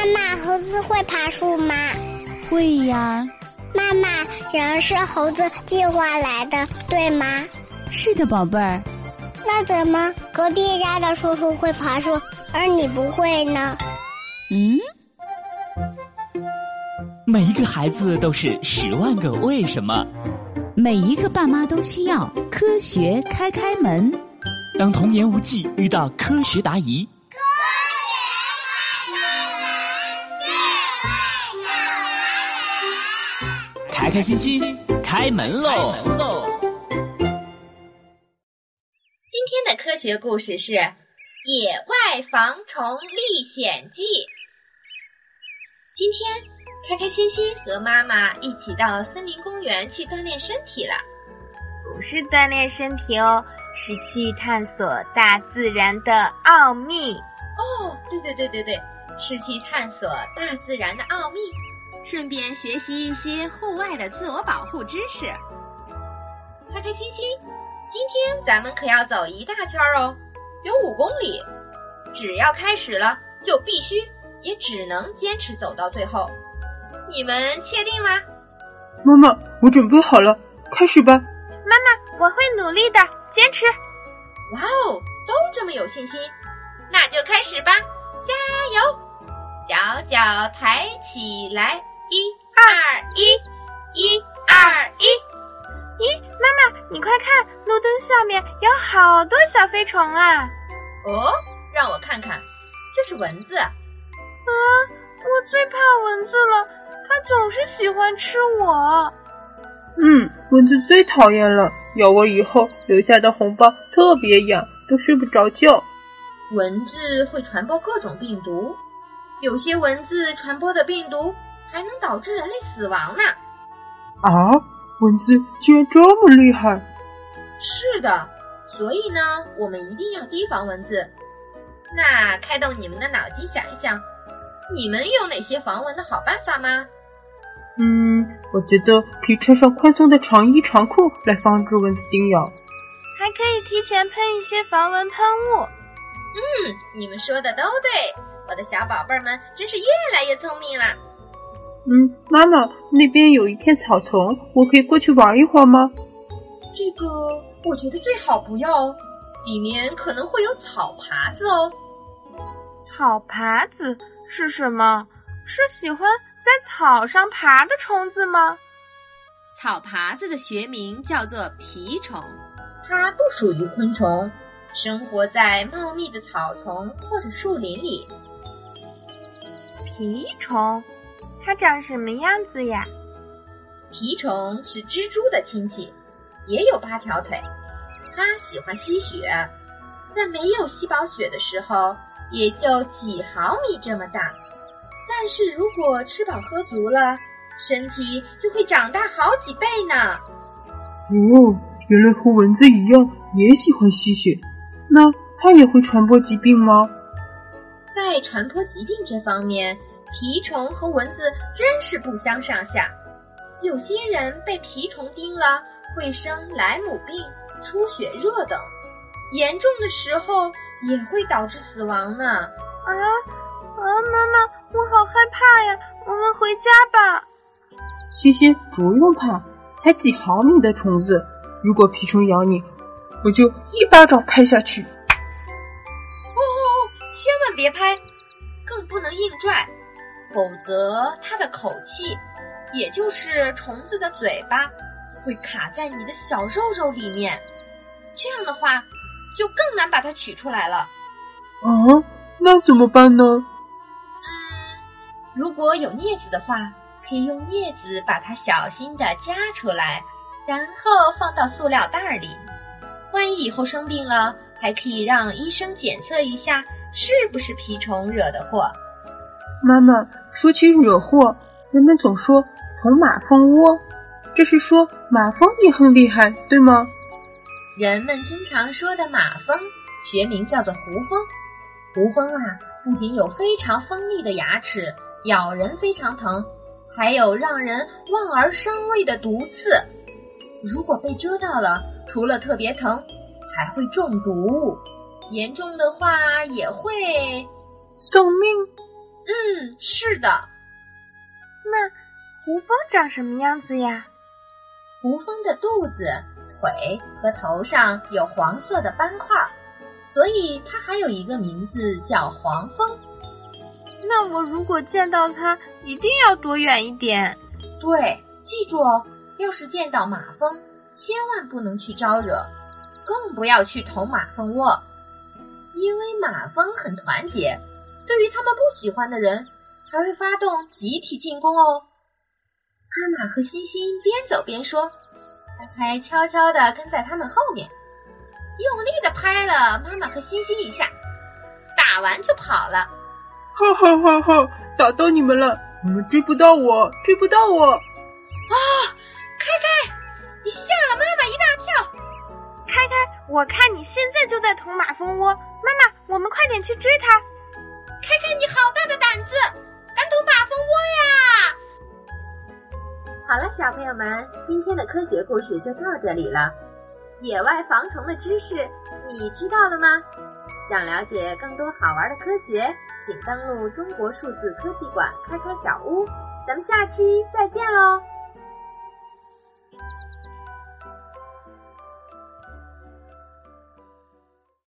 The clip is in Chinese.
妈妈，猴子会爬树吗？会呀。妈妈，人是猴子进化来的，对吗？是的，宝贝儿。那怎么隔壁家的叔叔会爬树，而你不会呢？嗯。每一个孩子都是十万个为什么，每一个爸妈都需要科学开开门。当童言无忌遇到科学答疑，开开心心开门喽！今天的科学故事是《野外防虫历险记》。今天。开开心心和妈妈一起到森林公园去锻炼身体了，不是锻炼身体哦，是去探索大自然的奥秘。哦，对对对对对，是去探索大自然的奥秘，顺便学习一些户外的自我保护知识。开开心心，今天咱们可要走一大圈哦，有五公里，只要开始了，就必须也只能坚持走到最后。你们确定吗？妈妈，我准备好了，开始吧。妈妈，我会努力的，坚持。哇哦，都这么有信心，那就开始吧，加油！小脚抬起来，一二一，一二一。咦，妈妈，你快看，路灯下面有好多小飞虫啊！哦，让我看看，这是蚊子。啊，我最怕蚊子了。它总是喜欢吃我。嗯，蚊子最讨厌了，咬我以后留下的红包特别痒，都睡不着觉。蚊子会传播各种病毒，有些蚊子传播的病毒还能导致人类死亡呢。啊，蚊子竟然这么厉害！是的，所以呢，我们一定要提防蚊子。那开动你们的脑筋想一想，你们有哪些防蚊的好办法吗？嗯，我觉得可以穿上宽松的长衣长裤来防止蚊子叮咬，还可以提前喷一些防蚊喷雾。嗯，你们说的都对，我的小宝贝儿们真是越来越聪明了。嗯，妈妈，那边有一片草丛，我可以过去玩一会儿吗？这个我觉得最好不要，里面可能会有草爬子哦。草爬子是什么？是喜欢。在草上爬的虫子吗？草爬子的学名叫做蜱虫，它不属于昆虫，生活在茂密的草丛或者树林里。蜱虫，它长什么样子呀？蜱虫是蜘蛛的亲戚，也有八条腿。它喜欢吸血，在没有吸饱血的时候，也就几毫米这么大。但是如果吃饱喝足了，身体就会长大好几倍呢。哦，原来和蚊子一样也喜欢吸血，那它也会传播疾病吗？在传播疾病这方面，蜱虫和蚊子真是不相上下。有些人被蜱虫叮了，会生莱姆病、出血热等，严重的时候也会导致死亡呢。啊啊，妈妈！我好害怕呀！我们回家吧。西西，不用怕，才几毫米的虫子，如果蜱虫咬你，我就一巴掌拍下去。哦哦哦！千万别拍，更不能硬拽，否则它的口气，也就是虫子的嘴巴，会卡在你的小肉肉里面，这样的话就更难把它取出来了。啊，那怎么办呢？嗯如果有镊子的话，可以用镊子把它小心的夹出来，然后放到塑料袋里。万一以后生病了，还可以让医生检测一下是不是蜱虫惹的祸。妈妈，说起惹祸，人们总说捅马蜂窝，这是说马蜂也很厉害，对吗？人们经常说的马蜂，学名叫做胡蜂。胡蜂啊，不仅有非常锋利的牙齿。咬人非常疼，还有让人望而生畏的毒刺。如果被蛰到了，除了特别疼，还会中毒，严重的话也会送命。嗯，是的。那胡蜂长什么样子呀？胡蜂的肚子、腿和头上有黄色的斑块，所以它还有一个名字叫黄蜂。那我如果见到它，一定要躲远一点。对，记住哦，要是见到马蜂，千万不能去招惹，更不要去捅马蜂窝，因为马蜂很团结，对于他们不喜欢的人，还会发动集体进攻哦。妈妈和欣欣边走边说，开开悄悄地跟在他们后面，用力地拍了妈妈和欣欣一下，打完就跑了。哈哈哈哈！打到你们了，你们追不到我，追不到我！啊，开开，你吓了妈妈一大跳。开开，我看你现在就在捅马蜂窝，妈妈，我们快点去追它。开开，你好大的胆子，敢捅马蜂窝呀！好了，小朋友们，今天的科学故事就到这里了。野外防虫的知识你知道了吗？想了解更多好玩的科学，请登录中国数字科技馆开开小屋。咱们下期再见喽！